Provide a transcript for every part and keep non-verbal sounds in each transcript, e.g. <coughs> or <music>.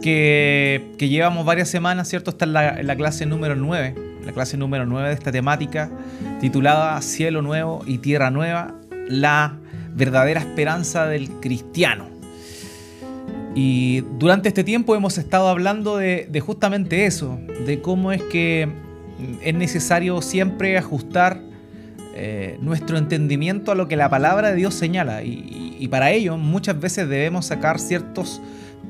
que, llevamos varias semanas, ¿cierto? Está en la, clase número 9, la clase número 9 de esta temática, titulada Cielo Nuevo y Tierra Nueva, la verdadera esperanza del cristiano. Y durante este tiempo hemos estado hablando de, justamente eso, de cómo es que es necesario siempre ajustar eh, nuestro entendimiento a lo que la palabra de Dios señala. y para ello muchas veces debemos sacar ciertos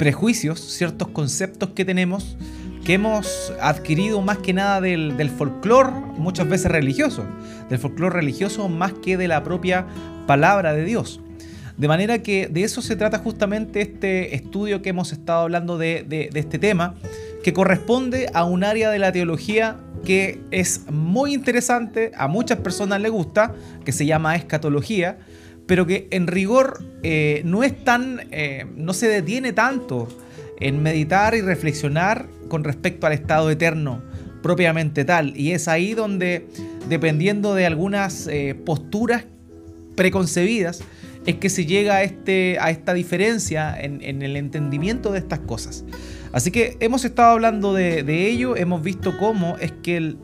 prejuicios, ciertos conceptos que tenemos que hemos adquirido más que nada del, folclore, muchas veces religioso, del folclore religioso más que de la propia palabra de Dios. De manera que de eso se trata justamente este estudio que hemos estado hablando de, de, de este tema, que corresponde a un área de la teología que es muy interesante, a muchas personas les gusta, que se llama escatología, pero que en rigor eh, no es tan, eh, no se detiene tanto en meditar y reflexionar con respecto al estado eterno propiamente tal. Y es ahí donde, dependiendo de algunas eh, posturas preconcebidas, es que se llega a, este, a esta diferencia en, el entendimiento de estas cosas. Así que hemos estado hablando de, ello, hemos visto cómo es que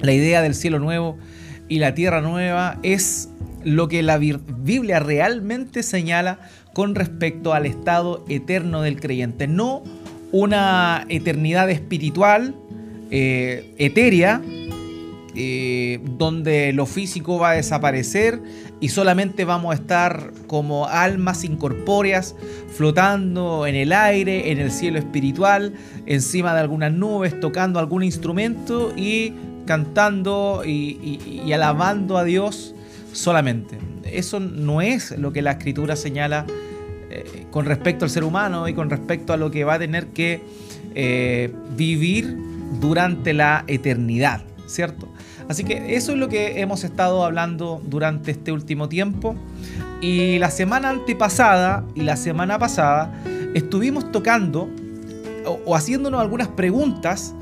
la idea del cielo nuevo y la tierra nueva es lo que la Biblia realmente señala con respecto al estado eterno del creyente. No una eternidad espiritual, eh, etérea, eh, donde lo físico va a desaparecer y solamente vamos a estar como almas incorpóreas flotando en el aire, en el cielo espiritual, encima de algunas nubes, tocando algún instrumento y cantando y alabando a Dios solamente. Eso no es lo que la escritura señala eh, con respecto al ser humano y con respecto a lo que va a tener que eh, vivir durante la eternidad, ¿cierto? Así que eso es lo que hemos estado hablando durante este último tiempo. Y la semana antepasada y la semana pasada estuvimos tocando o haciéndonos algunas preguntas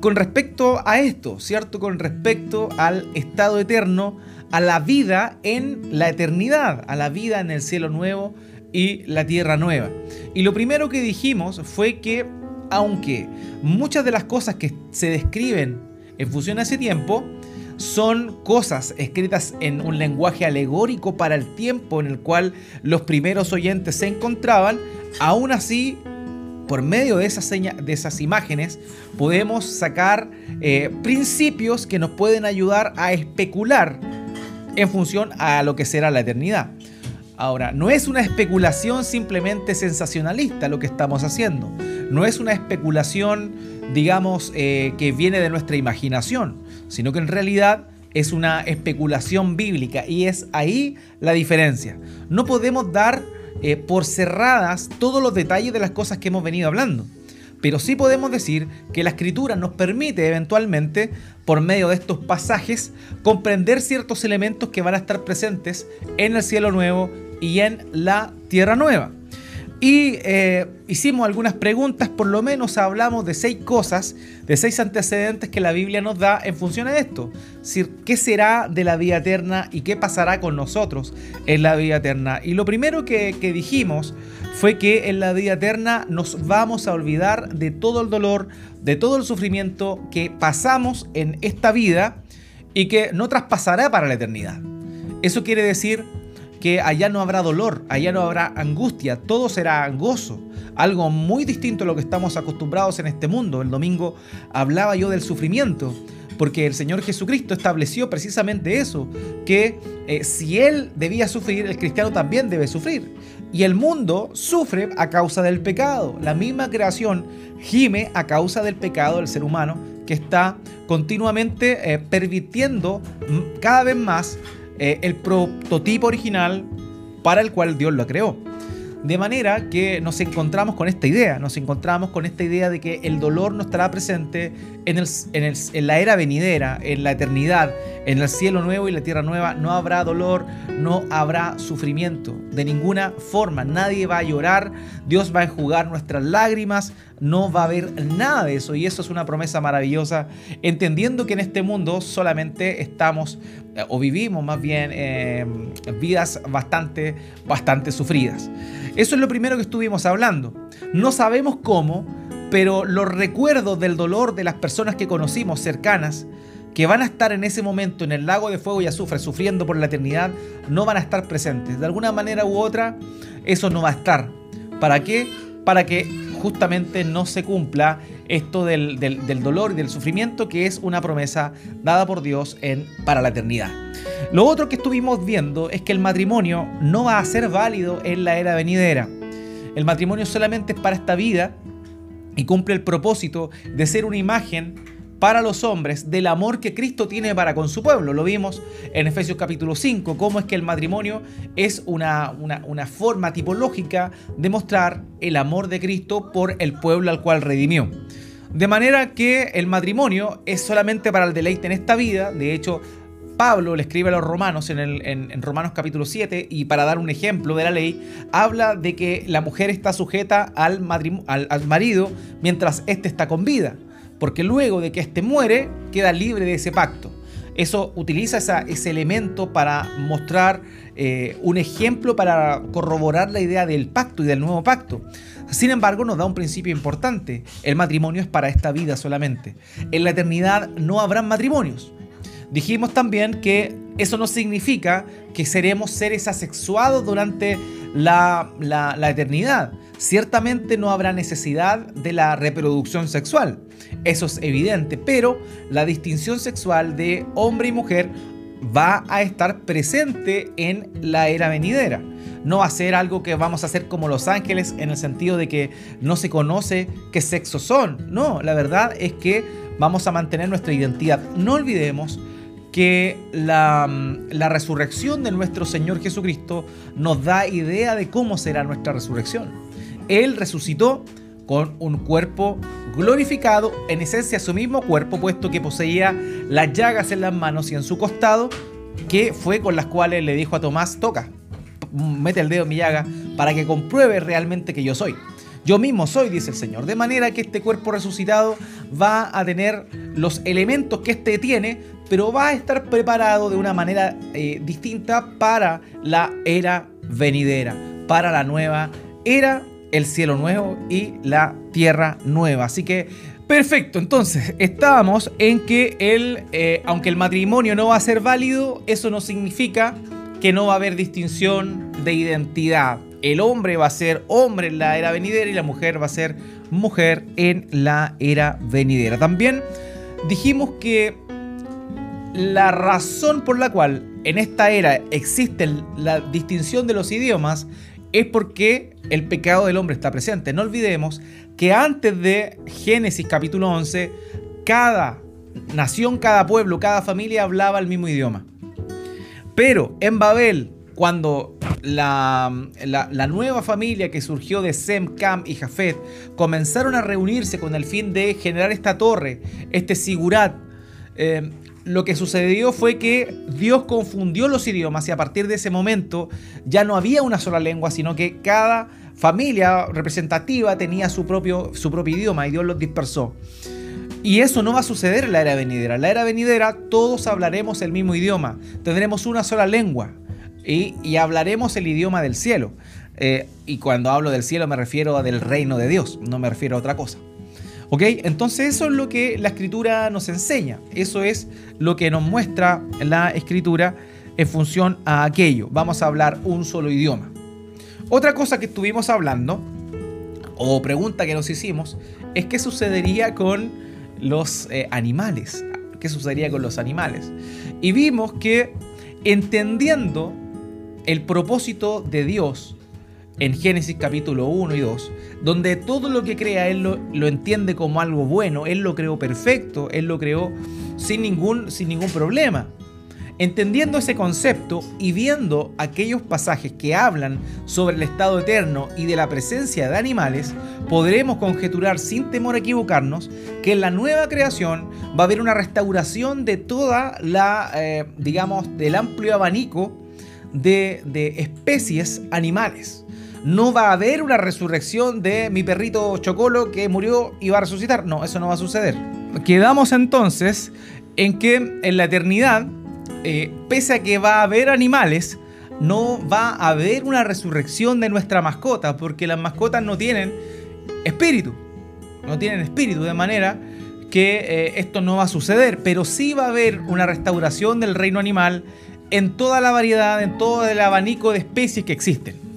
con respecto a esto, ¿cierto? Con respecto al estado eterno a la vida en la eternidad, a la vida en el cielo nuevo y la tierra nueva. Y lo primero que dijimos fue que aunque muchas de las cosas que se describen en función a ese tiempo son cosas escritas en un lenguaje alegórico para el tiempo en el cual los primeros oyentes se encontraban, aún así por medio de esas, de esas imágenes podemos sacar eh, principios que nos pueden ayudar a especular en función a lo que será la eternidad. Ahora, no es una especulación simplemente sensacionalista lo que estamos haciendo. No es una especulación, digamos, eh, que viene de nuestra imaginación, sino que en realidad es una especulación bíblica y es ahí la diferencia. No podemos dar eh, por cerradas todos los detalles de las cosas que hemos venido hablando. Pero sí podemos decir que la escritura nos permite eventualmente, por medio de estos pasajes, comprender ciertos elementos que van a estar presentes en el cielo nuevo y en la tierra nueva. Y eh, hicimos algunas preguntas, por lo menos hablamos de seis cosas, de seis antecedentes que la Biblia nos da en función de esto. ¿Qué será de la vida eterna y qué pasará con nosotros en la vida eterna? Y lo primero que dijimos fue que en la vida eterna nos vamos a olvidar de todo el dolor, de todo el sufrimiento que pasamos en esta vida y que no traspasará para la eternidad. Eso quiere decir que allá no habrá dolor, allá no habrá angustia, todo será gozo. Algo muy distinto a lo que estamos acostumbrados en este mundo. El domingo hablaba yo del sufrimiento, porque el Señor Jesucristo estableció precisamente eso, que eh, si Él debía sufrir, el cristiano también debe sufrir. Y el mundo sufre a causa del pecado. La misma creación gime a causa del pecado del ser humano que está continuamente eh, permitiendo cada vez más eh, el prototipo original para el cual Dios lo creó. De manera que nos encontramos con esta idea, nos encontramos con esta idea de que el dolor no estará presente en, el, en, la era venidera, en la eternidad, En el cielo nuevo y la tierra nueva no habrá dolor, no habrá sufrimiento. De ninguna forma, nadie va a llorar, Dios va a enjugar nuestras lágrimas, no va a haber nada de eso. Y eso es una promesa maravillosa, entendiendo que en este mundo solamente estamos eh, o vivimos más bien eh, vidas bastante, bastante sufridas. Eso es lo primero que estuvimos hablando. No sabemos cómo, pero los recuerdos del dolor de las personas que conocimos cercanas, que van a estar en ese momento en el lago de fuego y azufre sufriendo por la eternidad, no van a estar presentes. De alguna manera u otra, eso no va a estar. ¿Para qué? Para que justamente no se cumpla esto del, dolor y del sufrimiento, que es una promesa dada por Dios en, para la eternidad. Lo otro que estuvimos viendo es que el matrimonio no va a ser válido en la era venidera. El matrimonio solamente es para esta vida y cumple el propósito de ser una imagen para los hombres del amor que Cristo tiene para con su pueblo. Lo vimos en Efesios capítulo 5, cómo es que el matrimonio es una, una, forma tipológica de mostrar el amor de Cristo por el pueblo al cual redimió. De manera que el matrimonio es solamente para el deleite en esta vida, de hecho Pablo le escribe a los romanos en, el, en, Romanos capítulo 7 y para dar un ejemplo de la ley, habla de que la mujer está sujeta al, al, al marido mientras éste está con vida porque luego de que éste muere, queda libre de ese pacto. Eso utiliza ese elemento para mostrar eh, un ejemplo para corroborar la idea del pacto y del nuevo pacto. Sin embargo, nos da un principio importante. El matrimonio es para esta vida solamente. En la eternidad no habrán matrimonios. Dijimos también que eso no significa que seremos seres asexuados durante la, la eternidad. Ciertamente no habrá necesidad de la reproducción sexual. Eso es evidente, pero la distinción sexual de hombre y mujer va a estar presente en la era venidera. No va a ser algo que vamos a hacer como los ángeles en el sentido de que no se conoce qué sexo son. No, la verdad es que vamos a mantener nuestra identidad. No olvidemos que la, la, resurrección de nuestro Señor Jesucristo nos da idea de cómo será nuestra resurrección. Él resucitó con un cuerpo glorificado, en esencia su mismo cuerpo, puesto que poseía las llagas en las manos y en su costado, que fue con las cuales le dijo a Tomás, toca, mete el dedo en mi llaga, para que compruebe realmente que yo soy. Yo mismo soy, dice el Señor. De manera que este cuerpo resucitado va a tener los elementos que éste tiene, pero va a estar preparado de una manera eh, distinta para la era venidera, para la nueva era el cielo nuevo y la tierra nueva. Así que, perfecto, entonces estábamos en que el, eh, aunque el matrimonio no va a ser válido, eso no significa que no va a haber distinción de identidad. El hombre va a ser hombre en la era venidera y la mujer va a ser mujer en la era venidera. También dijimos que la razón por la cual en esta era existe la distinción de los idiomas es porque el pecado del hombre está presente. No olvidemos que antes de Génesis capítulo 11, cada nación, cada pueblo, cada familia hablaba el mismo idioma. Pero en Babel, cuando la, nueva familia que surgió de Sem, Cam y Jafet comenzaron a reunirse con el fin de generar esta torre, este sigurat, eh, lo que sucedió fue que Dios confundió los idiomas y a partir de ese momento ya no había una sola lengua, sino que cada familia representativa tenía su propio, su propio idioma y Dios los dispersó. Y eso no va a suceder en la era venidera. En la era venidera todos hablaremos el mismo idioma, tendremos una sola lengua y, hablaremos el idioma del cielo. Eh, y cuando hablo del cielo me refiero a del reino de Dios, no me refiero a otra cosa. ¿Ok? Entonces eso es lo que la escritura nos enseña. Eso es lo que nos muestra la escritura en función a aquello. Vamos a hablar un solo idioma. Otra cosa que estuvimos hablando, o pregunta que nos hicimos, es qué sucedería con los eh, animales. ¿Qué sucedería con los animales? Y vimos que entendiendo el propósito de Dios en Génesis capítulo 1 y 2, donde todo lo que crea Él lo, entiende como algo bueno, Él lo creó perfecto, Él lo creó sin ningún, sin ningún problema. Entendiendo ese concepto y viendo aquellos pasajes que hablan sobre el estado eterno y de la presencia de animales, podremos conjeturar sin temor a equivocarnos que en la nueva creación va a haber una restauración de toda la, eh, digamos, del amplio abanico de, de especies animales. No va a haber una resurrección de mi perrito Chocolo que murió y va a resucitar. No, eso no va a suceder. Quedamos entonces en que en la eternidad eh, pese a que va a haber animales, no va a haber una resurrección de nuestra mascota, porque las mascotas no tienen espíritu, no tienen espíritu, de manera que eh, esto no va a suceder, pero sí va a haber una restauración del reino animal en toda la variedad, en todo el abanico de especies que existen.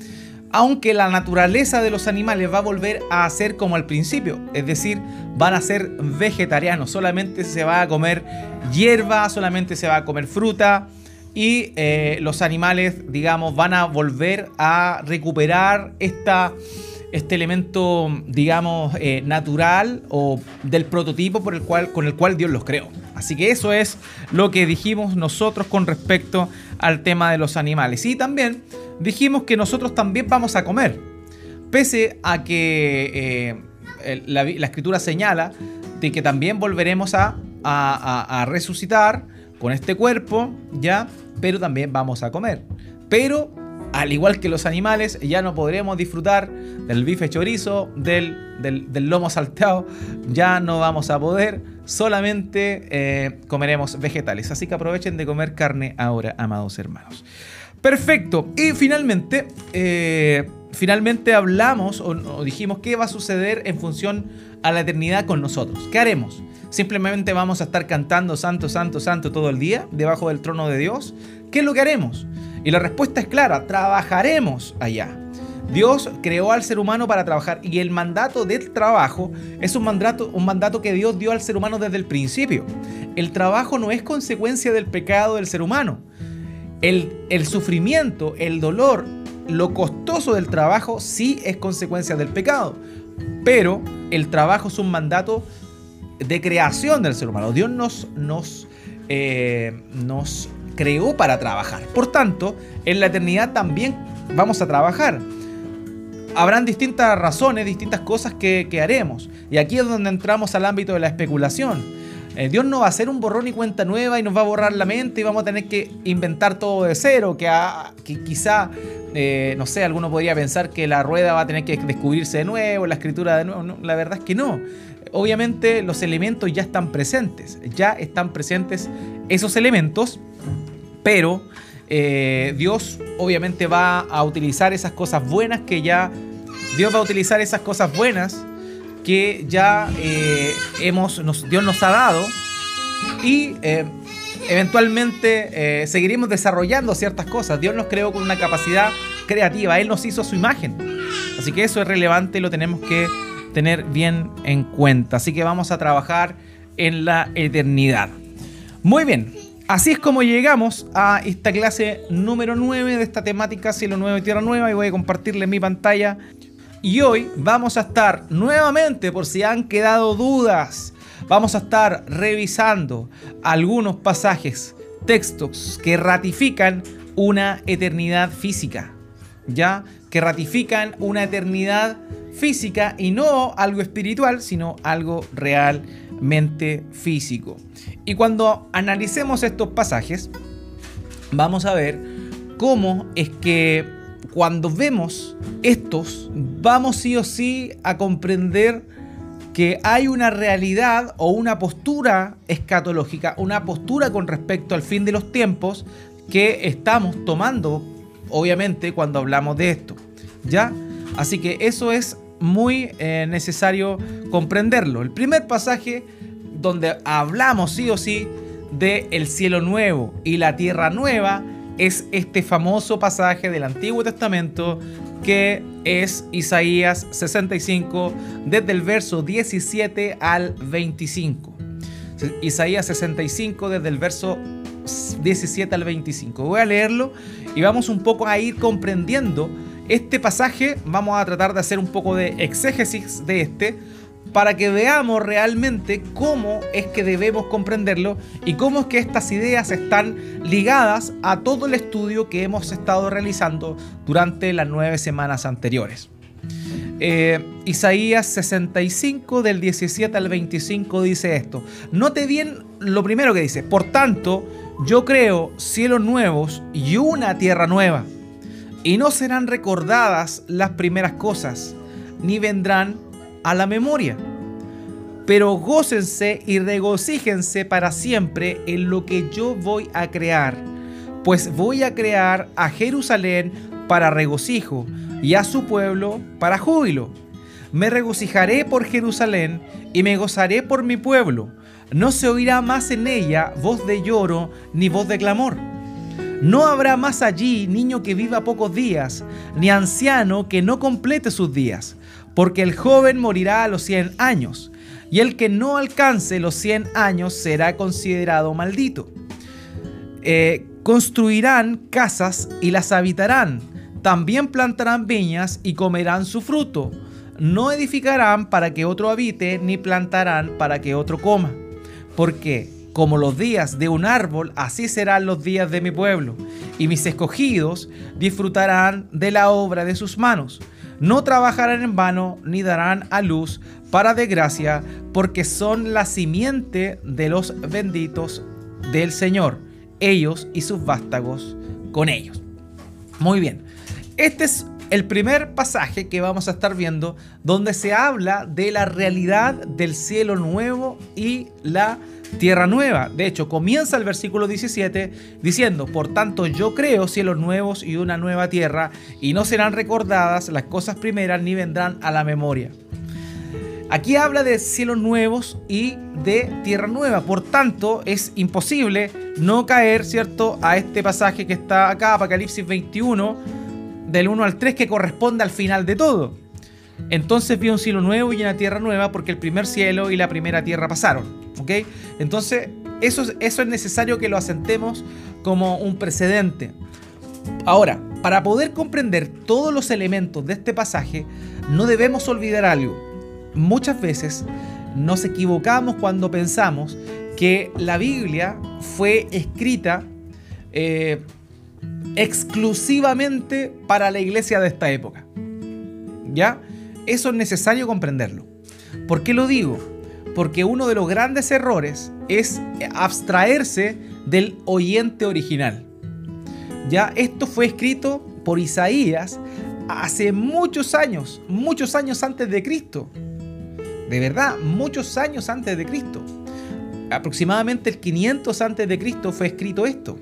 Aunque la naturaleza de los animales va a volver a ser como al principio, es decir, van a ser vegetarianos, solamente se va a comer hierba, solamente se va a comer fruta y eh, los animales, digamos, van a volver a recuperar esta, este elemento, digamos, eh, natural o del prototipo por el cual, con el cual Dios los creó. Así que eso es lo que dijimos nosotros con respecto al tema de los animales. Y también dijimos que nosotros también vamos a comer. Pese a que eh, la, escritura señala de que también volveremos a resucitar con este cuerpo, ¿ya? Pero también vamos a comer. Pero, al igual que los animales, ya no podremos disfrutar del bife chorizo, del, del, lomo salteado, ya no vamos a poder, solamente eh, comeremos vegetales. Así que aprovechen de comer carne ahora, amados hermanos. Perfecto. Y finalmente, eh, finalmente hablamos o, o, dijimos qué va a suceder en función a la eternidad con nosotros. ¿Qué haremos? Simplemente vamos a estar cantando Santo, Santo, Santo todo el día debajo del trono de Dios. ¿Qué es lo que haremos? Y la respuesta es clara, trabajaremos allá. Dios creó al ser humano para trabajar y el mandato del trabajo es un mandato, un mandato que Dios dio al ser humano desde el principio. El trabajo no es consecuencia del pecado del ser humano. El, el sufrimiento, el dolor, lo costoso del trabajo sí es consecuencia del pecado. Pero el trabajo es un mandato de creación del ser humano. Dios nos, nos, eh, nos creó para trabajar. Por tanto, en la eternidad también vamos a trabajar. Habrán distintas razones, distintas cosas que, haremos. Y aquí es donde entramos al ámbito de la especulación. Eh, Dios no va a hacer un borrón y cuenta nueva y nos va a borrar la mente y vamos a tener que inventar todo de cero, que, que quizá, eh, no sé, alguno podría pensar que la rueda va a tener que descubrirse de nuevo, la escritura de nuevo. la verdad es que no obviamente los elementos ya están presentes, ya están presentes esos elementos, pero eh, Dios obviamente va a utilizar esas cosas buenas que ya, Dios va a utilizar esas cosas buenas que ya eh, hemos, Dios nos ha dado y eh, eventualmente seguiremos desarrollando ciertas cosas. Dios nos creó con una capacidad creativa, Él nos hizo su imagen. Así que eso es relevante, lo tenemos que tener bien en cuenta. Así que vamos a trabajar en la eternidad. Muy bien, así es como llegamos a esta clase número 9 de esta temática Cielo Nuevo y Tierra Nueva y voy a compartirle mi pantalla. Y hoy vamos a estar nuevamente, por si han quedado dudas, vamos a estar revisando algunos pasajes, textos que ratifican una eternidad física, ya que ratifican una eternidad física y no algo espiritual, sino algo realmente físico. Y cuando analicemos estos pasajes, vamos a ver cómo es que cuando vemos estos, vamos sí o sí a comprender que hay una realidad o una postura escatológica, una postura con respecto al fin de los tiempos que estamos tomando, obviamente, cuando hablamos de esto. ¿Ya? Así que eso es muy eh, necesario comprenderlo. El primer pasaje donde hablamos sí o sí de el cielo nuevo y la tierra nueva es este famoso pasaje del Antiguo Testamento que es Isaías 65 desde el verso 17 al 25. Isaías 65 desde el verso 17 al 25. Voy a leerlo y vamos un poco a ir comprendiendo este pasaje vamos a tratar de hacer un poco de exégesis de este para que veamos realmente cómo es que debemos comprenderlo y cómo es que estas ideas están ligadas a todo el estudio que hemos estado realizando durante las nueve semanas anteriores. Eh, Isaías 65 del 17 al 25 dice esto. Note bien lo primero que dice. Por tanto, yo creo cielos nuevos y una tierra nueva. Y no serán recordadas las primeras cosas, ni vendrán a la memoria. Pero gócense y regocíjense para siempre en lo que yo voy a crear, pues voy a crear a Jerusalén para regocijo y a su pueblo para júbilo. Me regocijaré por Jerusalén y me gozaré por mi pueblo. No se oirá más en ella voz de lloro ni voz de clamor. No habrá más allí niño que viva pocos días, ni anciano que no complete sus días, porque el joven morirá a los 100 años, y el que no alcance los 100 años será considerado maldito. Eh, construirán casas y las habitarán, también plantarán viñas y comerán su fruto. No edificarán para que otro habite, ni plantarán para que otro coma. Porque, como los días de un árbol, así serán los días de mi pueblo, y mis escogidos disfrutarán de la obra de sus manos no trabajarán en vano ni darán a luz para desgracia, porque son la simiente de los benditos del Señor, ellos y sus vástagos con ellos. Muy bien, este es el primer pasaje que vamos a estar viendo donde se habla de la realidad del cielo nuevo y la tierra nueva. De hecho, comienza el versículo 17 diciendo, por tanto yo creo cielos nuevos y una nueva tierra, y no serán recordadas las cosas primeras ni vendrán a la memoria. Aquí habla de cielos nuevos y de tierra nueva, por tanto es imposible no caer, ¿cierto?, a este pasaje que está acá, Apocalipsis 21, del 1 al 3, que corresponde al final de todo. Entonces vi un cielo nuevo y una tierra nueva porque el primer cielo y la primera tierra pasaron. ¿Ok? Entonces, eso, es necesario que lo asentemos como un precedente. Ahora, para poder comprender todos los elementos de este pasaje, no debemos olvidar algo. Muchas veces nos equivocamos cuando pensamos que la Biblia fue escrita eh, exclusivamente para la iglesia de esta época. ¿Ya? Eso es necesario comprenderlo. ¿Por qué lo digo? porque uno de los grandes errores es abstraerse del oyente original. Ya esto fue escrito por Isaías hace muchos años, muchos años antes de Cristo. De verdad, muchos años antes de Cristo. Aproximadamente el 500 antes de Cristo fue escrito esto.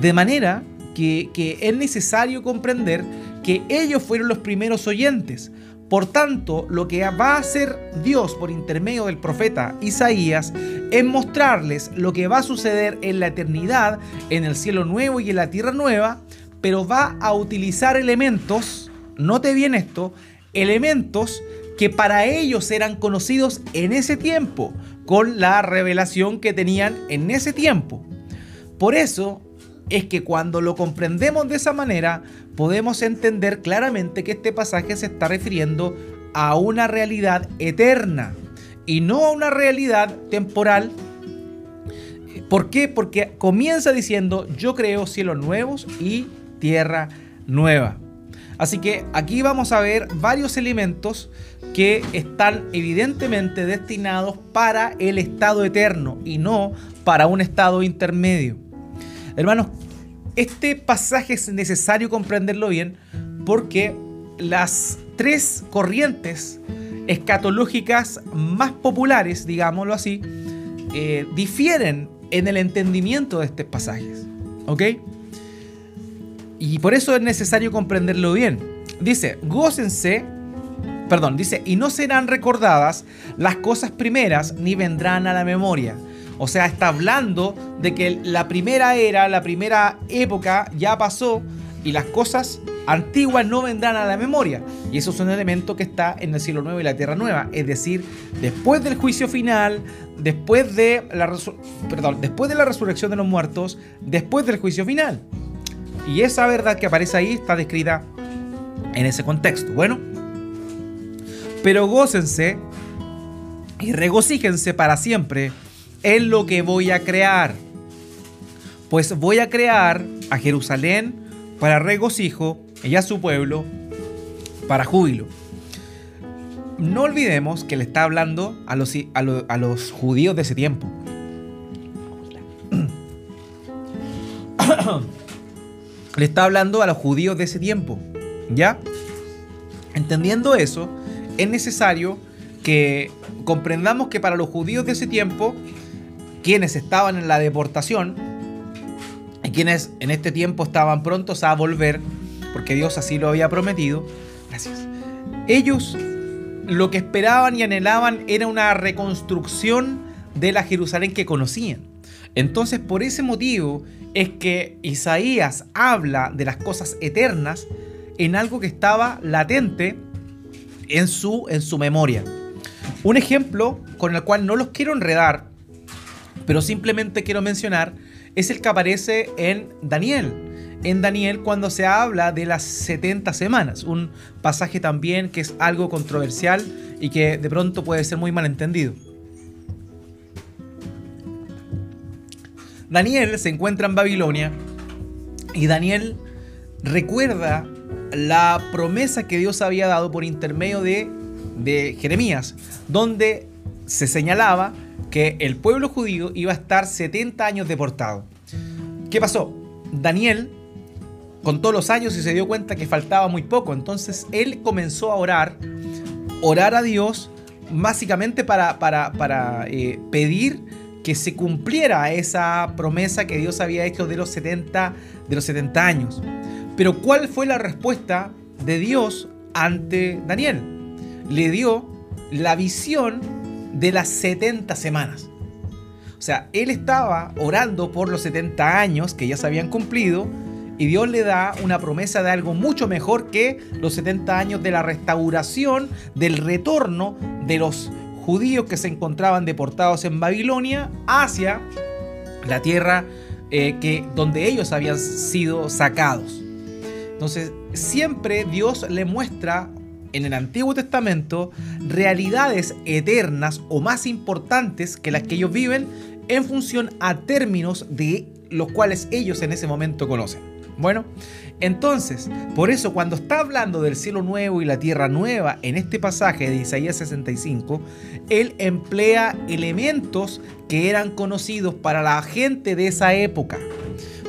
De manera que, que es necesario comprender que ellos fueron los primeros oyentes. Por tanto, lo que va a hacer Dios por intermedio del profeta Isaías es mostrarles lo que va a suceder en la eternidad, en el cielo nuevo y en la tierra nueva, pero va a utilizar elementos, note bien esto, elementos que para ellos eran conocidos en ese tiempo, con la revelación que tenían en ese tiempo. Por eso es que cuando lo comprendemos de esa manera, podemos entender claramente que este pasaje se está refiriendo a una realidad eterna y no a una realidad temporal. ¿Por qué? Porque comienza diciendo, yo creo cielos nuevos y tierra nueva. Así que aquí vamos a ver varios elementos que están evidentemente destinados para el estado eterno y no para un estado intermedio. Hermanos, este pasaje es necesario comprenderlo bien porque las tres corrientes escatológicas más populares, digámoslo así, eh, difieren en el entendimiento de estos pasajes. ¿Ok? Y por eso es necesario comprenderlo bien. Dice, gócense, perdón, dice, y no serán recordadas las cosas primeras ni vendrán a la memoria. O sea, está hablando de que la primera era, la primera época ya pasó y las cosas antiguas no vendrán a la memoria. Y eso es un elemento que está en el cielo nuevo y la tierra nueva. Es decir, después del juicio final, después de la, perdón, después de la resurrección de los muertos, después del juicio final. Y esa verdad que aparece ahí está descrita en ese contexto. Bueno, pero gócense y regocíjense para siempre en lo que voy a crear. Pues voy a crear a Jerusalén para regocijo y a su pueblo para júbilo. No olvidemos que le está hablando a los, a los judíos de ese tiempo. <clears throat> le está hablando a los judíos de ese tiempo. ¿Ya? Entendiendo eso, es necesario que comprendamos que para los judíos de ese tiempo, quienes estaban en la deportación, y quienes en este tiempo estaban prontos a volver, porque Dios así lo había prometido, gracias, ellos lo que esperaban y anhelaban era una reconstrucción de la Jerusalén que conocían. Entonces, por ese motivo es que Isaías habla de las cosas eternas en algo que estaba latente en su, en su memoria. Un ejemplo con el cual no los quiero enredar, pero simplemente quiero mencionar, es el que aparece en Daniel. En Daniel cuando se habla de las 70 semanas, un pasaje también que es algo controversial y que de pronto puede ser muy malentendido. Daniel se encuentra en Babilonia y Daniel recuerda la promesa que Dios había dado por intermedio de, de Jeremías, donde se señalaba que el pueblo judío iba a estar 70 años deportado. ¿Qué pasó? Daniel contó los años y se dio cuenta que faltaba muy poco, entonces él comenzó a orar, orar a Dios básicamente para, para, eh, pedir que se cumpliera esa promesa que Dios había hecho de los 70, de los 70 años. Pero ¿cuál fue la respuesta de Dios ante Daniel? Le dio la visión de las 70 semanas. O sea, él estaba orando por los 70 años que ya se habían cumplido y Dios le da una promesa de algo mucho mejor que los 70 años de la restauración, del retorno de los judíos que se encontraban deportados en Babilonia hacia la tierra eh, que, donde ellos habían sido sacados. Entonces, siempre Dios le muestra en el Antiguo Testamento realidades eternas o más importantes que las que ellos viven en función a términos de los cuales ellos en ese momento conocen. Bueno, entonces, por eso cuando está hablando del cielo nuevo y la tierra nueva en este pasaje de Isaías 65, él emplea elementos que eran conocidos para la gente de esa época.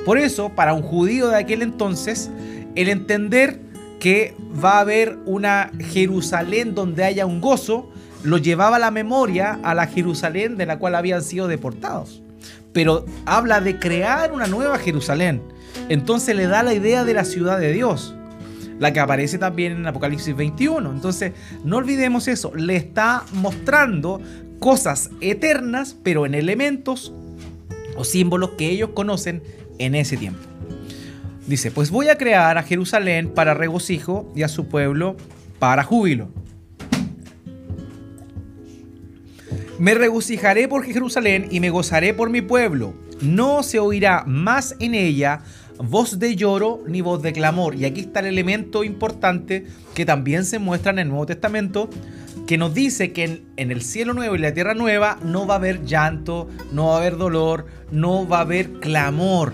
Por eso, para un judío de aquel entonces, el entender que va a haber una Jerusalén donde haya un gozo, lo llevaba la memoria a la Jerusalén de la cual habían sido deportados. Pero habla de crear una nueva Jerusalén. Entonces le da la idea de la ciudad de Dios, la que aparece también en Apocalipsis 21. Entonces no olvidemos eso, le está mostrando cosas eternas, pero en elementos o símbolos que ellos conocen en ese tiempo. Dice, pues voy a crear a Jerusalén para regocijo y a su pueblo para júbilo. Me regocijaré por Jerusalén y me gozaré por mi pueblo. No se oirá más en ella voz de lloro ni voz de clamor. Y aquí está el elemento importante que también se muestra en el Nuevo Testamento, que nos dice que en, en, el cielo nuevo y la tierra nueva no va a haber llanto, no va a haber dolor, no va a haber clamor.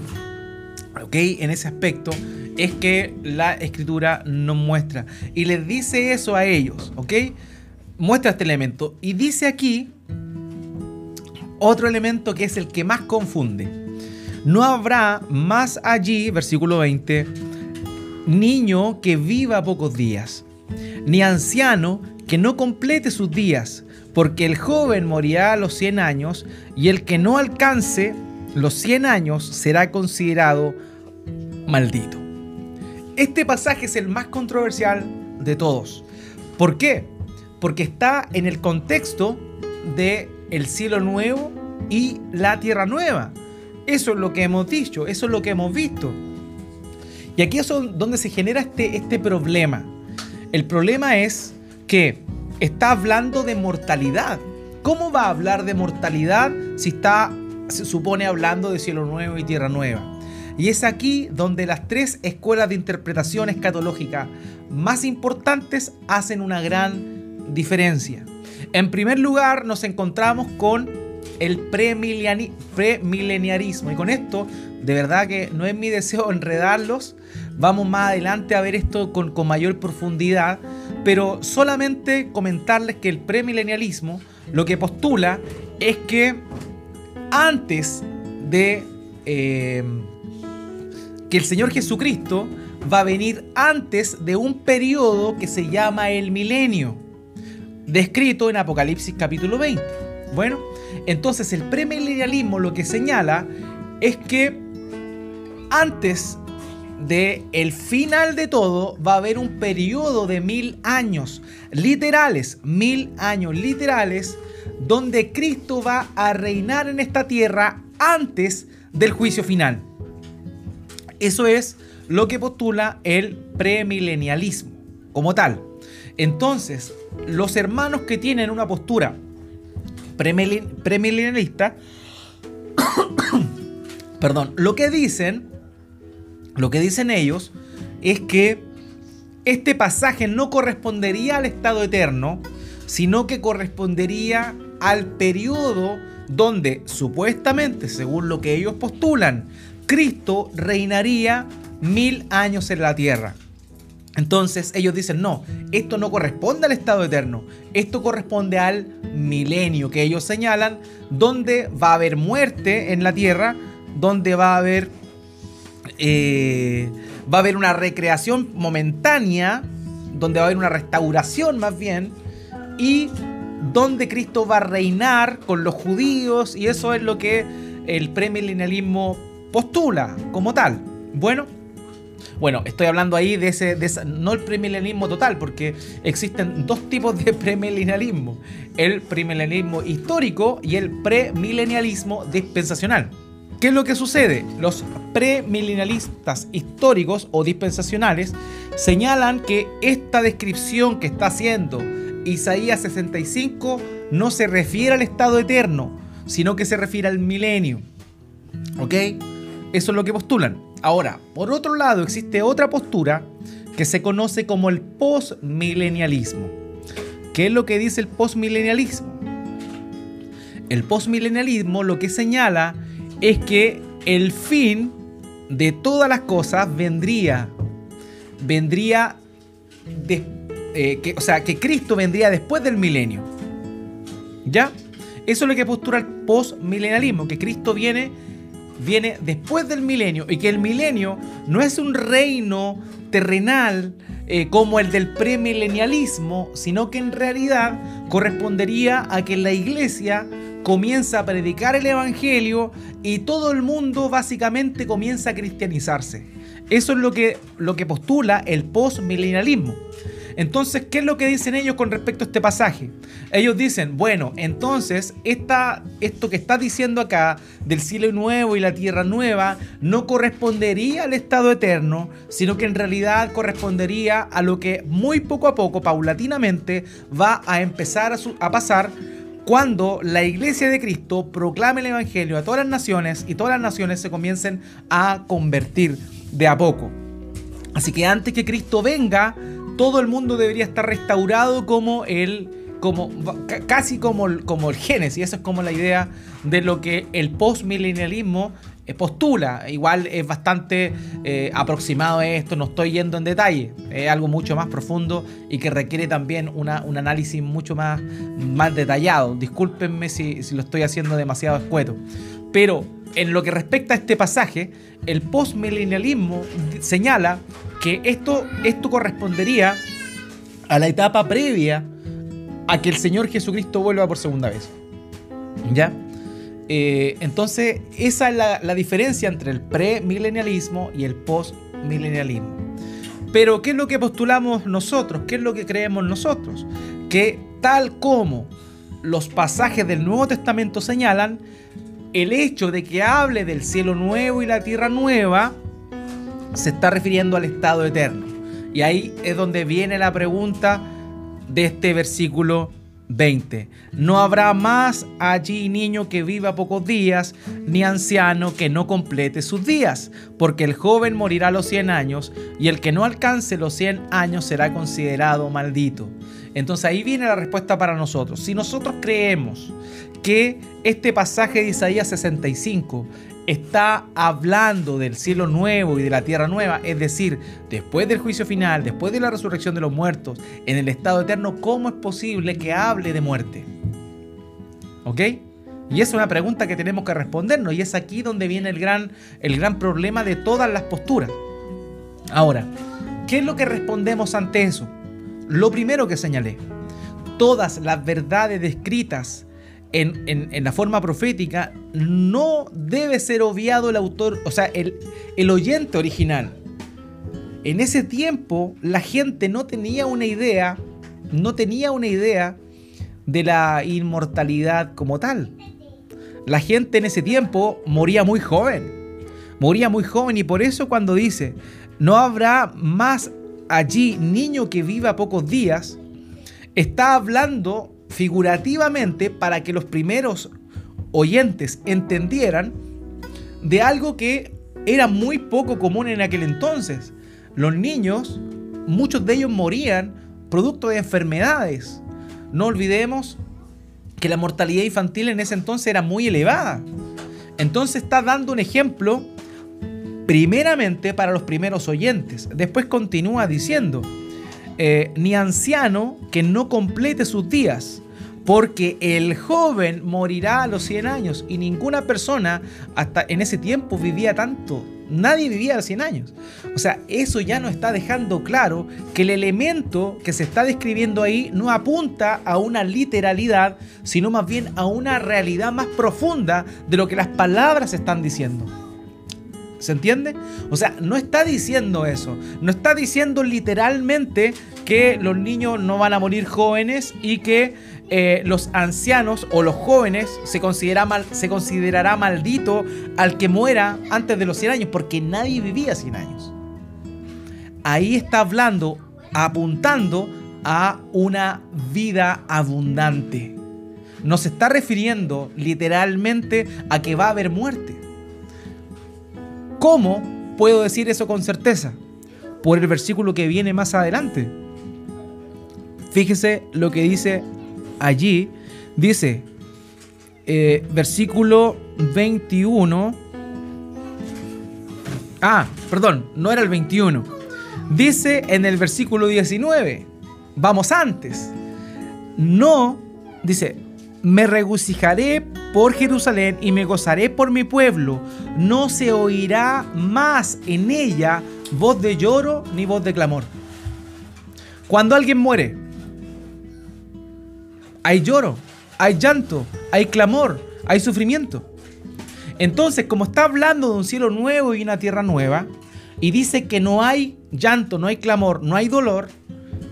En ese aspecto es que la escritura nos muestra. Y les dice eso a ellos, ¿ok? Muestra este elemento. Y dice aquí otro elemento que es el que más confunde. No habrá más allí, versículo 20, niño que viva pocos días, ni anciano que no complete sus días, porque el joven morirá a los 100 años y el que no alcance los 100 años será considerado maldito. Este pasaje es el más controversial de todos. ¿Por qué? Porque está en el contexto de el cielo nuevo y la tierra nueva. Eso es lo que hemos dicho, eso es lo que hemos visto. Y aquí es donde se genera este, este problema. El problema es que está hablando de mortalidad. ¿Cómo va a hablar de mortalidad si está, se supone, hablando de cielo nuevo y tierra nueva? Y es aquí donde las tres escuelas de interpretación escatológica más importantes hacen una gran diferencia. En primer lugar, nos encontramos con el premileniarismo. Y con esto, de verdad que no es mi deseo enredarlos. Vamos más adelante a ver esto con, con mayor profundidad. Pero solamente comentarles que el premilenialismo lo que postula es que antes de eh, que el Señor Jesucristo va a venir antes de un periodo que se llama el milenio, descrito en Apocalipsis capítulo 20. Bueno, entonces el premilenialismo lo que señala es que antes de final de todo va a haber un periodo de mil años, literales, mil años literales, donde Cristo va a reinar en esta tierra antes del juicio final. Eso es lo que postula el premilenialismo como tal. Entonces, los hermanos que tienen una postura premilenialista, <coughs> perdón, lo que dicen, lo que dicen ellos es que este pasaje no correspondería al estado eterno, sino que correspondería al periodo donde supuestamente, según lo que ellos postulan, Cristo reinaría mil años en la tierra. Entonces ellos dicen, no, esto no corresponde al estado eterno, esto corresponde al milenio que ellos señalan, donde va a haber muerte en la tierra, donde va a haber, eh, va a haber una recreación momentánea, donde va a haber una restauración más bien, y donde Cristo va a reinar con los judíos, y eso es lo que el premilenialismo postula como tal. Bueno, bueno, estoy hablando ahí de ese, no el premilenialismo total, porque existen dos tipos de premilenialismo: el premilenialismo histórico y el premilenialismo dispensacional. ¿Qué es lo que sucede? Los premilenialistas históricos o dispensacionales señalan que esta descripción que está haciendo Isaías 65 no se refiere al estado eterno, sino que se refiere al milenio. ¿Ok? Eso es lo que postulan. Ahora, por otro lado, existe otra postura que se conoce como el postmilenialismo. ¿Qué es lo que dice el postmilenialismo? El postmilenialismo lo que señala es que el fin de todas las cosas vendría vendría eh, que, o sea, que Cristo vendría después del milenio. ¿Ya? Eso es lo que postula el postmilenialismo, que Cristo viene viene después del milenio y que el milenio no es un reino terrenal eh, como el del premilenialismo, sino que en realidad correspondería a que la iglesia comienza a predicar el evangelio y todo el mundo básicamente comienza a cristianizarse. Eso es lo que, lo que postula el postmilenialismo. Entonces, ¿qué es lo que dicen ellos con respecto a este pasaje? Ellos dicen, bueno, entonces esto que está diciendo acá del cielo nuevo y la tierra nueva no correspondería al estado eterno, sino que en realidad correspondería a lo que muy poco a poco, paulatinamente, va a empezar a pasar cuando la iglesia de Cristo proclame el Evangelio a todas las naciones y todas las naciones se comiencen a convertir de a poco. Así que antes que Cristo venga, todo el mundo debería estar restaurado como el como casi como, como el Génesis, esa es como la idea de lo que el postmilenialismo eh, postula. Igual es bastante eh, aproximado a esto, no estoy yendo en detalle, es algo mucho más profundo y que requiere también un análisis mucho más, más detallado. Discúlpenme si, si lo estoy haciendo demasiado escueto. Pero en lo que respecta a este pasaje, el postmilenialismo señala que esto, esto correspondería a la etapa previa a que el Señor Jesucristo vuelva por segunda vez. ¿Ya? Eh, entonces, esa es la, la, diferencia entre el premilenialismo y el postmilenialismo. Pero, ¿qué es lo que postulamos nosotros? ¿Qué es lo que creemos nosotros? Que tal como los pasajes del Nuevo Testamento señalan, el hecho de que hable del cielo nuevo y la tierra nueva se está refiriendo al estado eterno. Y ahí es donde viene la pregunta de este versículo 20. No habrá más allí niño que viva pocos días, ni anciano que no complete sus días, porque el joven morirá a los 100 años, y el que no alcance los 100 años será considerado maldito. Entonces ahí viene la respuesta para nosotros. Si nosotros creemos que este pasaje de Isaías 65 está hablando del cielo nuevo y de la tierra nueva, es decir, después del juicio final, después de la resurrección de los muertos, en el estado eterno, ¿cómo es posible que hable de muerte? ¿Ok? Y es una pregunta que tenemos que respondernos y es aquí donde viene el gran, el gran problema de todas las posturas. Ahora, ¿qué es lo que respondemos ante eso? Lo primero que señalé, todas las verdades descritas en, la forma profética, no debe ser obviado el autor, o sea, el, oyente original. En ese tiempo la gente no tenía una idea, no tenía una idea de la inmortalidad como tal. La gente en ese tiempo moría muy joven, moría muy joven y por eso cuando dice, no habrá más allí niño que viva pocos días, está hablando figurativamente para que los primeros oyentes entendieran de algo que era muy poco común en aquel entonces. Los niños, muchos de ellos morían producto de enfermedades. No olvidemos que la mortalidad infantil en ese entonces era muy elevada. Entonces está dando un ejemplo primeramente para los primeros oyentes. Después continúa diciendo, eh, ni anciano que no complete sus días, porque el joven morirá a los 100 años y ninguna persona hasta en ese tiempo vivía tanto. Nadie vivía a los 100 años. O sea, eso ya nos está dejando claro que el elemento que se está describiendo ahí no apunta a una literalidad, sino más bien a una realidad más profunda de lo que las palabras están diciendo. ¿Se entiende? O sea, no está diciendo eso. No está diciendo literalmente que los niños no van a morir jóvenes y que eh, los ancianos o los jóvenes se, considera mal, se considerará maldito al que muera antes de los 100 años, porque nadie vivía 100 años. Ahí está hablando, apuntando a una vida abundante. No se está refiriendo literalmente a que va a haber muerte. ¿Cómo puedo decir eso con certeza? Por el versículo que viene más adelante. Fíjese lo que dice allí. Dice, eh, versículo 21. Ah, perdón, no era el 21. Dice en el versículo 19. Vamos antes. No, dice, me regocijaré por Jerusalén y me gozaré por mi pueblo. No se oirá más en ella voz de lloro ni voz de clamor. Cuando alguien muere, hay lloro, hay llanto, hay clamor, hay sufrimiento. Entonces, como está hablando de un cielo nuevo y una tierra nueva, y dice que no hay llanto, no hay clamor, no hay dolor,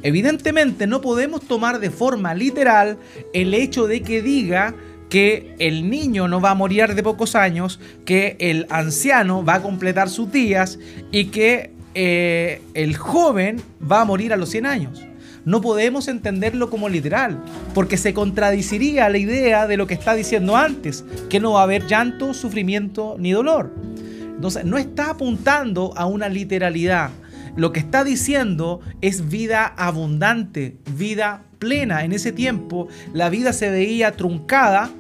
evidentemente no podemos tomar de forma literal el hecho de que diga que el niño no va a morir de pocos años, que el anciano va a completar sus días y que eh, el joven va a morir a los 100 años. No podemos entenderlo como literal, porque se contradiciría la idea de lo que está diciendo antes, que no va a haber llanto, sufrimiento ni dolor. Entonces, no está apuntando a una literalidad. Lo que está diciendo es vida abundante, vida plena. En ese tiempo la vida se veía truncada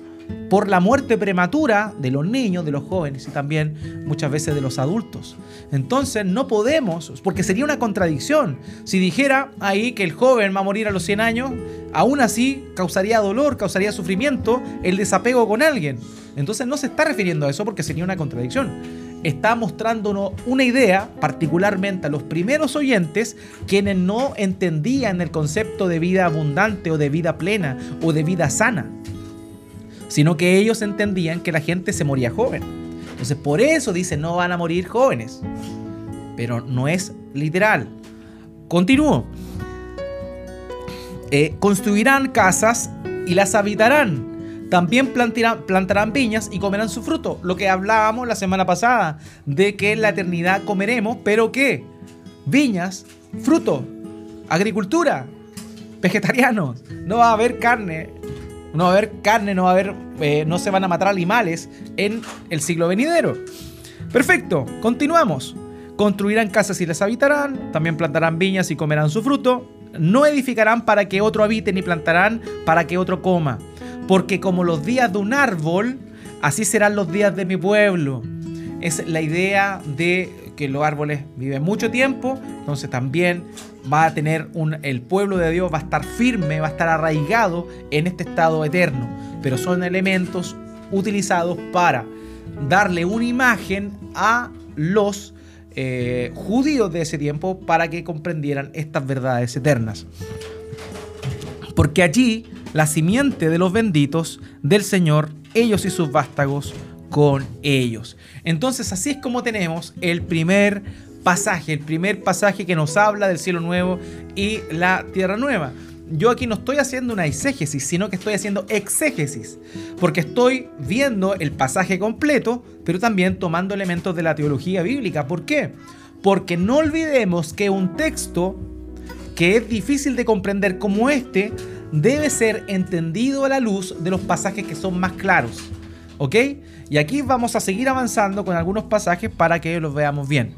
por la muerte prematura de los niños, de los jóvenes y también muchas veces de los adultos. Entonces no podemos, porque sería una contradicción. Si dijera ahí que el joven va a morir a los 100 años, aún así causaría dolor, causaría sufrimiento el desapego con alguien. Entonces no se está refiriendo a eso porque sería una contradicción. Está mostrándonos una idea, particularmente a los primeros oyentes, quienes no entendían el concepto de vida abundante o de vida plena o de vida sana sino que ellos entendían que la gente se moría joven. Entonces por eso dicen no van a morir jóvenes, pero no es literal. Continúo. Eh, construirán casas y las habitarán. También plantarán, viñas y comerán su fruto. Lo que hablábamos la semana pasada, de que en la eternidad comeremos, pero ¿qué? Viñas, fruto, agricultura. vegetarianos. No va a haber carne. No va a haber carne, no va a haber. Eh, no se van a matar animales en el siglo venidero. Perfecto, continuamos. Construirán casas y las habitarán, también plantarán viñas y comerán su fruto. No edificarán para que otro habite, ni plantarán para que otro coma. Porque como los días de un árbol, así serán los días de mi pueblo. Es la idea de que los árboles viven mucho tiempo, entonces también va a tener un, el pueblo de Dios va a estar firme, va a estar arraigado en este estado eterno, pero son elementos utilizados para darle una imagen a los eh, judíos de ese tiempo para que comprendieran estas verdades eternas. Porque allí la simiente de los benditos del Señor, ellos y sus vástagos con ellos. Entonces así es como tenemos el primer pasaje, el primer pasaje que nos habla del cielo nuevo y la tierra nueva. Yo aquí no estoy haciendo una exégesis, sino que estoy haciendo exégesis, porque estoy viendo el pasaje completo, pero también tomando elementos de la teología bíblica. ¿Por qué? Porque no olvidemos que un texto que es difícil de comprender como este debe ser entendido a la luz de los pasajes que son más claros. ¿Ok? Y aquí vamos a seguir avanzando con algunos pasajes para que los veamos bien.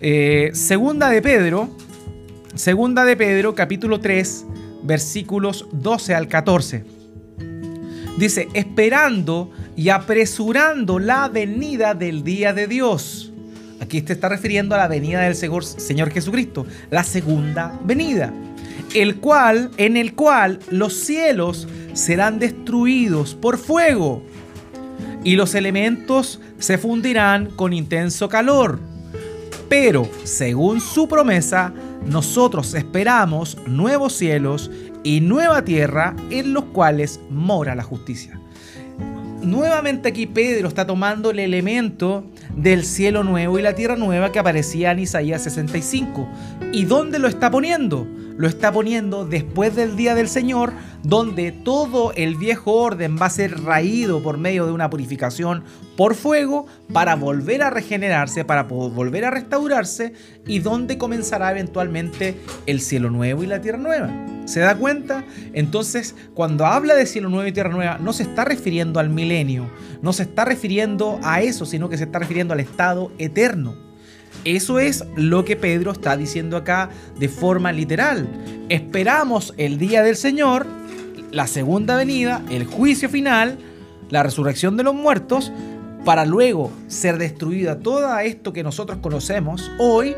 Eh, segunda de Pedro, segunda de Pedro, capítulo 3, versículos 12 al 14. Dice, esperando y apresurando la venida del día de Dios. Aquí te está refiriendo a la venida del Señor Jesucristo, la segunda venida, el cual, en el cual los cielos serán destruidos por fuego y los elementos se fundirán con intenso calor. Pero, según su promesa, nosotros esperamos nuevos cielos y nueva tierra en los cuales mora la justicia. Nuevamente aquí Pedro está tomando el elemento del cielo nuevo y la tierra nueva que aparecía en Isaías 65. ¿Y dónde lo está poniendo? Lo está poniendo después del día del Señor, donde todo el viejo orden va a ser raído por medio de una purificación por fuego para volver a regenerarse, para volver a restaurarse y donde comenzará eventualmente el cielo nuevo y la tierra nueva. ¿Se da cuenta? Entonces, cuando habla de cielo nuevo y tierra nueva, no se está refiriendo al milenio, no se está refiriendo a eso, sino que se está refiriendo al estado eterno. Eso es lo que Pedro está diciendo acá de forma literal. Esperamos el día del Señor, la segunda venida, el juicio final, la resurrección de los muertos, para luego ser destruida todo esto que nosotros conocemos hoy,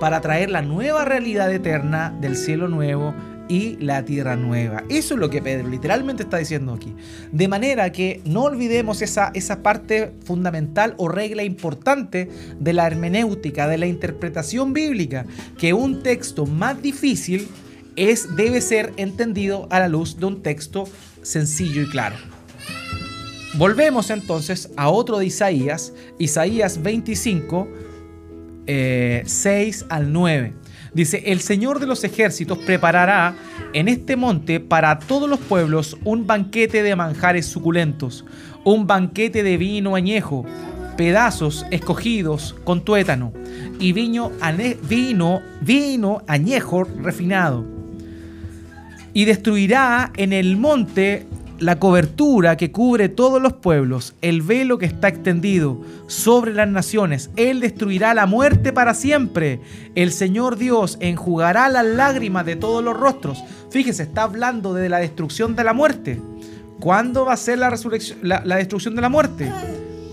para traer la nueva realidad eterna del cielo nuevo y la tierra nueva. Eso es lo que Pedro literalmente está diciendo aquí. De manera que no olvidemos esa, esa parte fundamental o regla importante de la hermenéutica, de la interpretación bíblica, que un texto más difícil es, debe ser entendido a la luz de un texto sencillo y claro. Volvemos entonces a otro de Isaías, Isaías 25, 6 eh, al 9. Dice, el Señor de los ejércitos preparará en este monte para todos los pueblos un banquete de manjares suculentos, un banquete de vino añejo, pedazos escogidos con tuétano y vino, vino, vino añejo refinado. Y destruirá en el monte la cobertura que cubre todos los pueblos, el velo que está extendido sobre las naciones. Él destruirá la muerte para siempre. El Señor Dios enjugará las lágrimas de todos los rostros. Fíjese, está hablando de la destrucción de la muerte. ¿Cuándo va a ser la, la destrucción de la muerte?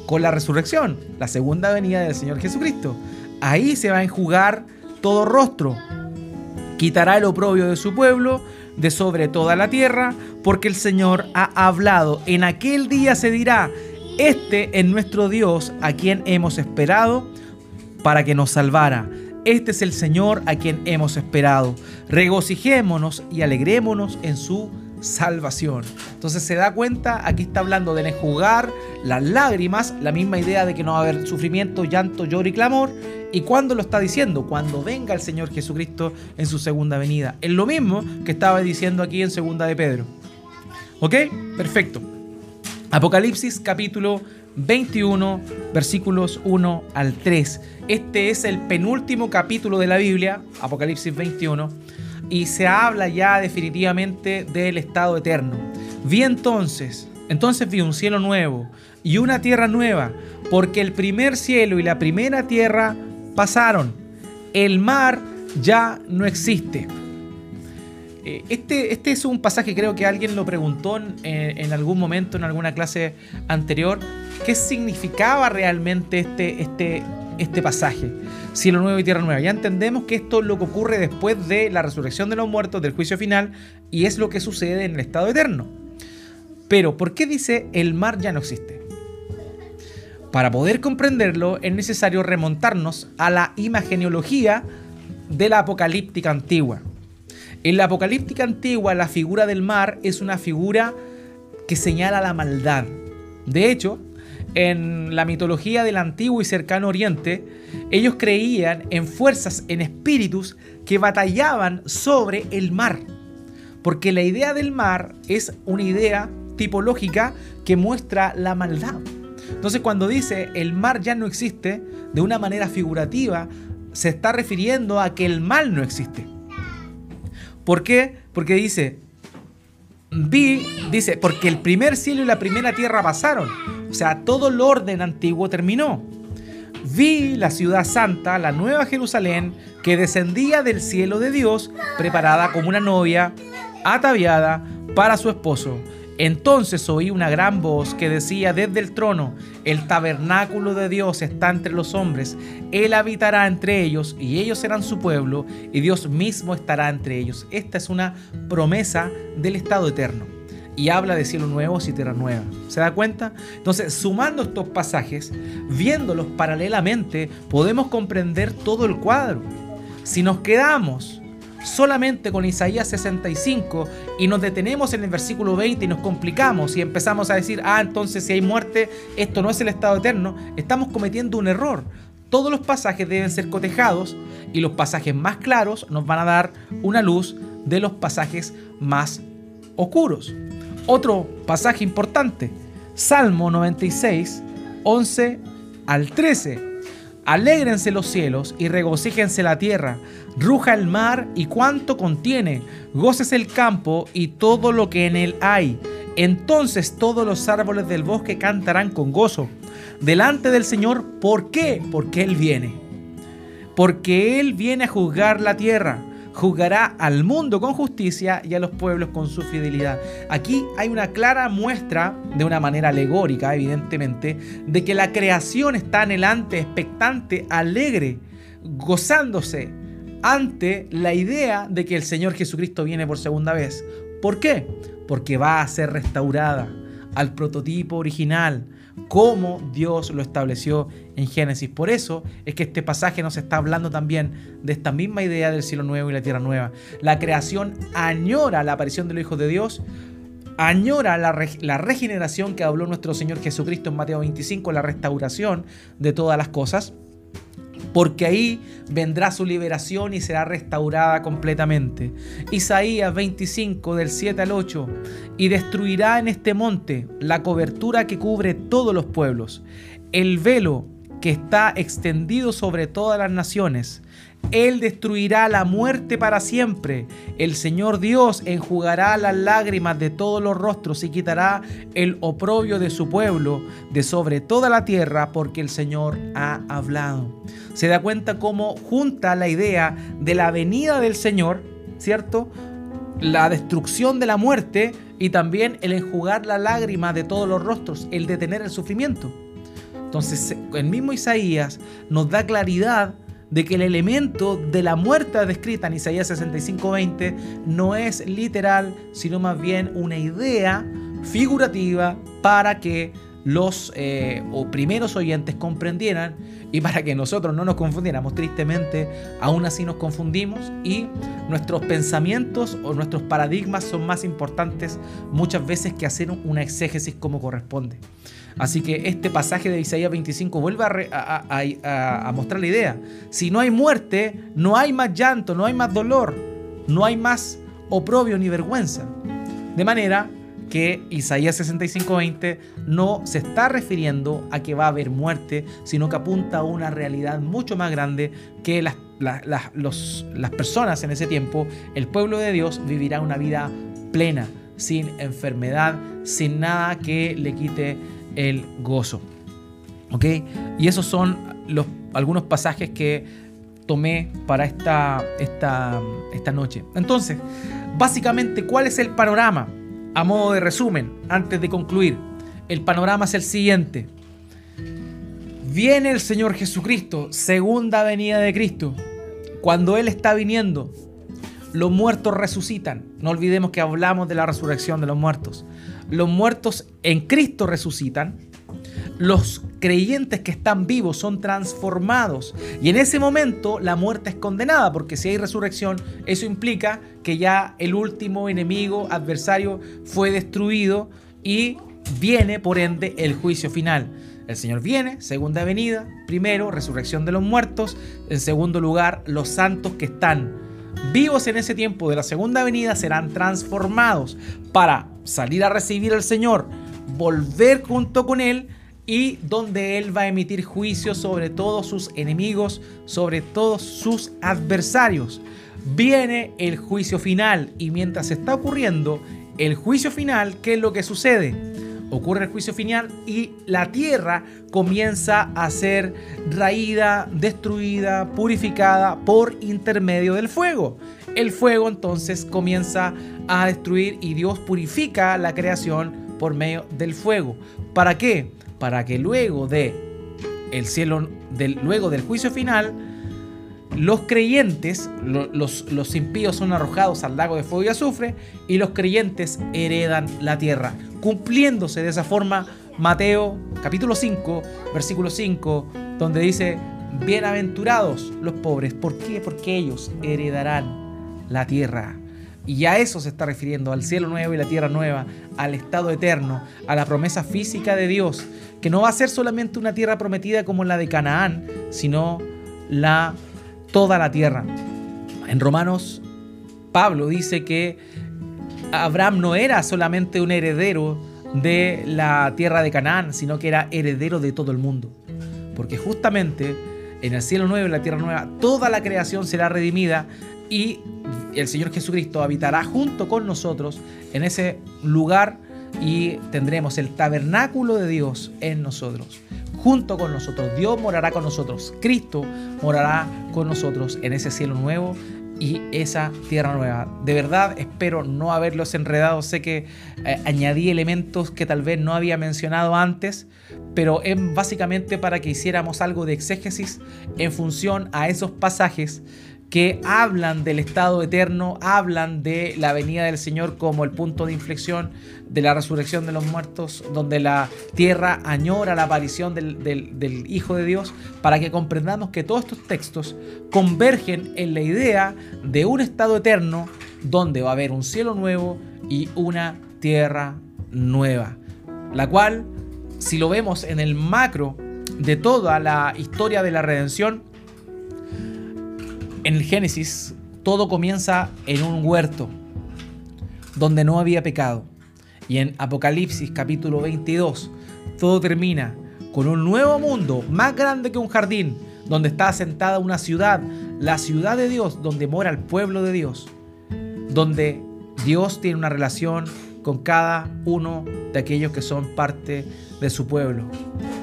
Con la resurrección, la segunda venida del Señor Jesucristo. Ahí se va a enjugar todo rostro. Quitará el oprobio de su pueblo de sobre toda la tierra, porque el Señor ha hablado. En aquel día se dirá, este es nuestro Dios a quien hemos esperado para que nos salvara. Este es el Señor a quien hemos esperado. Regocijémonos y alegrémonos en su salvación. Entonces se da cuenta, aquí está hablando de enjugar las lágrimas, la misma idea de que no va a haber sufrimiento, llanto, lloro y clamor. ¿Y cuándo lo está diciendo? Cuando venga el Señor Jesucristo en su segunda venida. Es lo mismo que estaba diciendo aquí en segunda de Pedro. ¿Ok? Perfecto. Apocalipsis capítulo 21, versículos 1 al 3. Este es el penúltimo capítulo de la Biblia, Apocalipsis 21 y se habla ya definitivamente del estado eterno. Vi entonces, entonces vi un cielo nuevo y una tierra nueva, porque el primer cielo y la primera tierra pasaron. El mar ya no existe. Eh, este, este es un pasaje, creo que alguien lo preguntó en, algún momento, en alguna clase anterior, ¿qué significaba realmente este, este, este pasaje? Cielo nuevo y tierra nueva. Ya entendemos que esto es lo que ocurre después de la resurrección de los muertos, del juicio final, y es lo que sucede en el estado eterno. Pero, ¿por qué dice el mar ya no existe? Para poder comprenderlo es necesario remontarnos a la imagenología de la apocalíptica antigua. En la apocalíptica antigua la figura del mar es una figura que señala la maldad. De hecho, en la mitología del antiguo y cercano oriente, ellos creían en fuerzas, en espíritus que batallaban sobre el mar. Porque la idea del mar es una idea tipológica que muestra la maldad. Entonces cuando dice el mar ya no existe, de una manera figurativa, se está refiriendo a que el mal no existe. ¿Por qué? Porque dice, vi, dice, porque el primer cielo y la primera tierra pasaron. O sea, todo el orden antiguo terminó. Vi la ciudad santa, la nueva Jerusalén, que descendía del cielo de Dios, preparada como una novia, ataviada para su esposo. Entonces oí una gran voz que decía desde el trono, el tabernáculo de Dios está entre los hombres, Él habitará entre ellos y ellos serán su pueblo y Dios mismo estará entre ellos. Esta es una promesa del estado eterno y habla de cielo nuevo y tierra nueva. ¿Se da cuenta? Entonces, sumando estos pasajes, viéndolos paralelamente, podemos comprender todo el cuadro. Si nos quedamos solamente con Isaías 65 y nos detenemos en el versículo 20 y nos complicamos y empezamos a decir, ah, entonces si hay muerte, esto no es el estado eterno, estamos cometiendo un error. Todos los pasajes deben ser cotejados y los pasajes más claros nos van a dar una luz de los pasajes más oscuros. Otro pasaje importante, Salmo 96, 11 al 13. Alégrense los cielos y regocíjense la tierra, ruja el mar y cuanto contiene, goces el campo y todo lo que en él hay. Entonces todos los árboles del bosque cantarán con gozo delante del Señor. ¿Por qué? Porque Él viene. Porque Él viene a juzgar la tierra juzgará al mundo con justicia y a los pueblos con su fidelidad. Aquí hay una clara muestra, de una manera alegórica evidentemente, de que la creación está anhelante, expectante, alegre, gozándose ante la idea de que el Señor Jesucristo viene por segunda vez. ¿Por qué? Porque va a ser restaurada al prototipo original, como Dios lo estableció en Génesis. Por eso es que este pasaje nos está hablando también de esta misma idea del cielo nuevo y la tierra nueva. La creación añora la aparición de los hijos de Dios, añora la, la, regeneración que habló nuestro Señor Jesucristo en Mateo 25, la restauración de todas las cosas porque ahí vendrá su liberación y será restaurada completamente. Isaías 25 del 7 al 8, y destruirá en este monte la cobertura que cubre todos los pueblos, el velo que está extendido sobre todas las naciones, él destruirá la muerte para siempre. El Señor Dios enjugará las lágrimas de todos los rostros y quitará el oprobio de su pueblo de sobre toda la tierra porque el Señor ha hablado. Se da cuenta cómo junta la idea de la venida del Señor, ¿cierto? La destrucción de la muerte y también el enjugar la lágrima de todos los rostros, el detener el sufrimiento. Entonces, el mismo Isaías nos da claridad de que el elemento de la muerte descrita en Isaías 65:20 no es literal, sino más bien una idea figurativa para que los eh, primeros oyentes comprendieran y para que nosotros no nos confundiéramos. Tristemente, aún así nos confundimos y nuestros pensamientos o nuestros paradigmas son más importantes muchas veces que hacer una exégesis como corresponde. Así que este pasaje de Isaías 25 vuelve a, mostrar la idea. Si no hay muerte, no hay más llanto, no hay más dolor, no hay más oprobio ni vergüenza. De manera que Isaías 65:20 no se está refiriendo a que va a haber muerte, sino que apunta a una realidad mucho más grande que las las personas en ese tiempo, el pueblo de Dios vivirá una vida plena, sin enfermedad, sin nada que le quite el gozo. ¿Ok? Y esos son los, algunos pasajes que tomé para esta, esta, esta noche. Entonces, básicamente, ¿cuál es el panorama? A modo de resumen, antes de concluir, el panorama es el siguiente. Viene el Señor Jesucristo, segunda venida de Cristo. Cuando Él está viniendo, los muertos resucitan. No olvidemos que hablamos de la resurrección de los muertos. Los muertos en Cristo resucitan. Los creyentes que están vivos son transformados. Y en ese momento la muerte es condenada, porque si hay resurrección, eso implica que ya el último enemigo, adversario, fue destruido y viene, por ende, el juicio final. El Señor viene, segunda venida, primero, resurrección de los muertos, en segundo lugar, los santos que están vivos en ese tiempo de la segunda venida serán transformados para salir a recibir al Señor, volver junto con Él y donde Él va a emitir juicio sobre todos sus enemigos, sobre todos sus adversarios. Viene el juicio final y mientras está ocurriendo el juicio final, ¿qué es lo que sucede? ocurre el juicio final y la tierra comienza a ser raída, destruida, purificada por intermedio del fuego. El fuego entonces comienza a destruir y Dios purifica la creación por medio del fuego. ¿Para qué? Para que luego de el cielo, del, luego del juicio final, los creyentes, los, los impíos son arrojados al lago de fuego y azufre y los creyentes heredan la tierra, cumpliéndose de esa forma Mateo capítulo 5, versículo 5, donde dice, bienaventurados los pobres, ¿por qué? Porque ellos heredarán la tierra. Y a eso se está refiriendo, al cielo nuevo y la tierra nueva, al estado eterno, a la promesa física de Dios, que no va a ser solamente una tierra prometida como la de Canaán, sino la toda la tierra. En Romanos, Pablo dice que Abraham no era solamente un heredero de la tierra de Canaán, sino que era heredero de todo el mundo. Porque justamente en el cielo nuevo y la tierra nueva, toda la creación será redimida y el Señor Jesucristo habitará junto con nosotros en ese lugar y tendremos el tabernáculo de Dios en nosotros junto con nosotros. Dios morará con nosotros. Cristo morará con nosotros en ese cielo nuevo y esa tierra nueva. De verdad espero no haberlos enredado. Sé que eh, añadí elementos que tal vez no había mencionado antes, pero es básicamente para que hiciéramos algo de exégesis en función a esos pasajes que hablan del estado eterno, hablan de la venida del Señor como el punto de inflexión de la resurrección de los muertos, donde la tierra añora la aparición del, Hijo de Dios, para que comprendamos que todos estos textos convergen en la idea de un estado eterno donde va a haber un cielo nuevo y una tierra nueva, la cual, si lo vemos en el macro de toda la historia de la redención, en el Génesis todo comienza en un huerto donde no había pecado. Y en Apocalipsis capítulo 22 todo termina con un nuevo mundo más grande que un jardín donde está asentada una ciudad, la ciudad de Dios, donde mora el pueblo de Dios, donde Dios tiene una relación con cada uno de aquellos que son parte de su pueblo.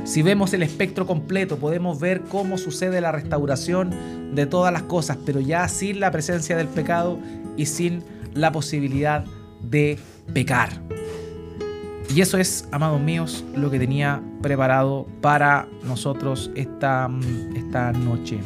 Si vemos el espectro completo, podemos ver cómo sucede la restauración de todas las cosas, pero ya sin la presencia del pecado y sin la posibilidad de pecar. Y eso es, amados míos, lo que tenía preparado para nosotros esta, esta noche.